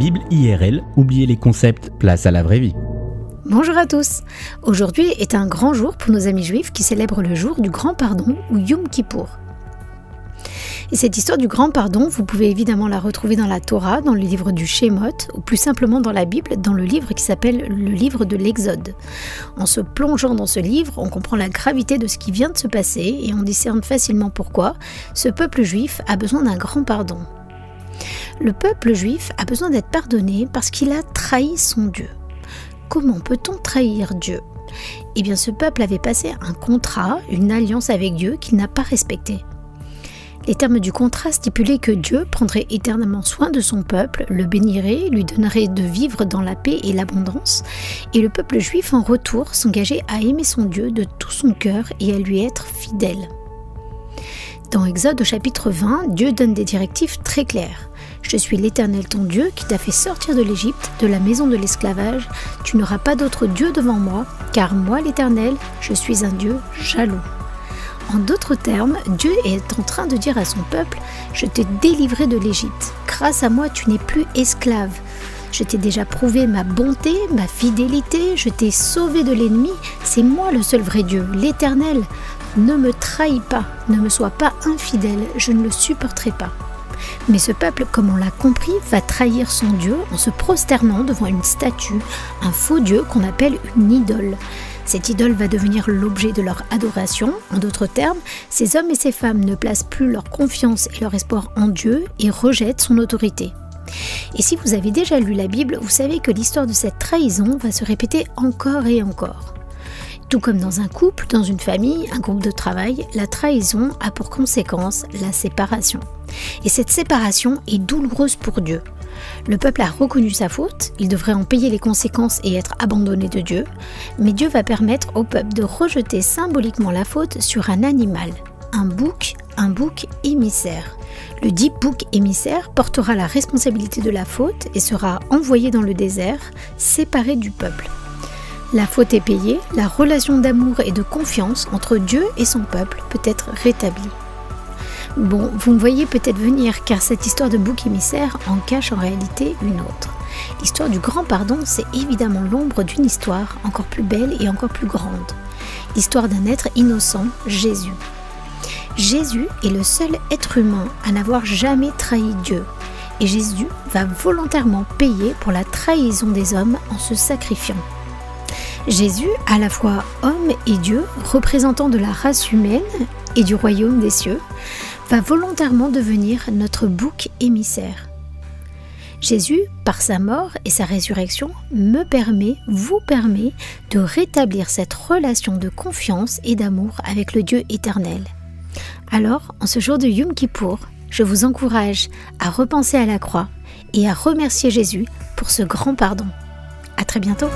Bible IRL, oubliez les concepts, place à la vraie vie. Bonjour à tous. Aujourd'hui est un grand jour pour nos amis juifs qui célèbrent le jour du grand pardon ou Yom Kippour. Et cette histoire du grand pardon, vous pouvez évidemment la retrouver dans la Torah, dans le livre du Shemot, ou plus simplement dans la Bible, dans le livre qui s'appelle le livre de l'Exode. En se plongeant dans ce livre, on comprend la gravité de ce qui vient de se passer et on discerne facilement pourquoi ce peuple juif a besoin d'un grand pardon. Le peuple juif a besoin d'être pardonné parce qu'il a trahi son Dieu. Comment peut-on trahir Dieu? Eh bien ce peuple avait passé un contrat, une alliance avec Dieu qu'il n'a pas respecté. Les termes du contrat stipulaient que Dieu prendrait éternellement soin de son peuple, le bénirait, lui donnerait de vivre dans la paix et l'abondance, et le peuple juif en retour s'engageait à aimer son Dieu de tout son cœur et à lui être fidèle. Dans Exode au chapitre 20, Dieu donne des directives très claires. Je suis l'Éternel ton Dieu qui t'a fait sortir de l'Égypte, de la maison de l'esclavage. Tu n'auras pas d'autre Dieu devant moi, car moi l'Éternel, je suis un Dieu jaloux. En d'autres termes, Dieu est en train de dire à son peuple, je t'ai délivré de l'Égypte. Grâce à moi, tu n'es plus esclave. Je t'ai déjà prouvé ma bonté, ma fidélité, je t'ai sauvé de l'ennemi. C'est moi le seul vrai Dieu, l'Éternel. Ne me trahis pas, ne me sois pas infidèle, je ne le supporterai pas. Mais ce peuple, comme on l'a compris, va trahir son Dieu en se prosternant devant une statue, un faux Dieu qu'on appelle une idole. Cette idole va devenir l'objet de leur adoration. En d'autres termes, ces hommes et ces femmes ne placent plus leur confiance et leur espoir en Dieu et rejettent son autorité. Et si vous avez déjà lu la Bible, vous savez que l'histoire de cette trahison va se répéter encore et encore. Tout comme dans un couple, dans une famille, un groupe de travail, la trahison a pour conséquence la séparation. Et cette séparation est douloureuse pour Dieu. Le peuple a reconnu sa faute, il devrait en payer les conséquences et être abandonné de Dieu, mais Dieu va permettre au peuple de rejeter symboliquement la faute sur un animal, un bouc, un bouc émissaire. Le dit bouc émissaire portera la responsabilité de la faute et sera envoyé dans le désert, séparé du peuple. La faute est payée, la relation d'amour et de confiance entre Dieu et son peuple peut être rétablie. Bon, vous me voyez peut-être venir car cette histoire de bouc émissaire en cache en réalité une autre. L'histoire du grand pardon, c'est évidemment l'ombre d'une histoire encore plus belle et encore plus grande. L'histoire d'un être innocent, Jésus. Jésus est le seul être humain à n'avoir jamais trahi Dieu. Et Jésus va volontairement payer pour la trahison des hommes en se sacrifiant. Jésus, à la fois homme et Dieu, représentant de la race humaine et du royaume des cieux, va volontairement devenir notre bouc émissaire. Jésus, par sa mort et sa résurrection, me permet, vous permet de rétablir cette relation de confiance et d'amour avec le Dieu éternel. Alors, en ce jour de Yom Kippour, je vous encourage à repenser à la croix et à remercier Jésus pour ce grand pardon. À très bientôt!